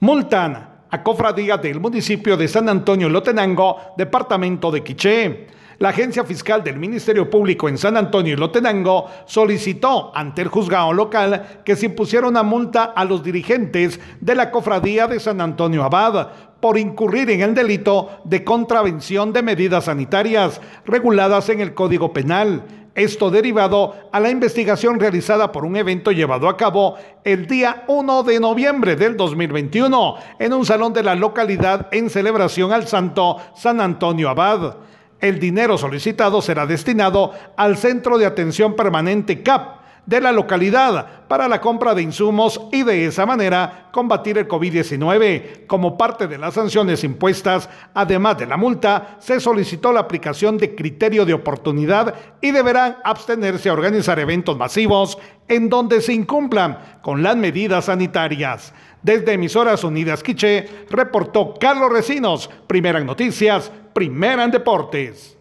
Multan a cofradía del municipio de San Antonio Lotenango, departamento de Quiché. La agencia fiscal del Ministerio Público en San Antonio Lotenango solicitó ante el juzgado local que se impusiera una multa a los dirigentes de la cofradía de San Antonio Abad por incurrir en el delito de contravención de medidas sanitarias reguladas en el Código Penal esto derivado a la investigación realizada por un evento llevado a cabo el día 1 de noviembre del 2021 en un salón de la localidad en celebración al santo San Antonio Abad. El dinero solicitado será destinado al Centro de Atención Permanente CAP de la localidad para la compra de insumos y de esa manera combatir el COVID-19. Como parte de las sanciones impuestas, además de la multa, se solicitó la aplicación de criterio de oportunidad y deberán abstenerse a organizar eventos masivos en donde se incumplan con las medidas sanitarias. Desde Emisoras Unidas Quiche, reportó Carlos Recinos, Primera en Noticias, Primera en Deportes.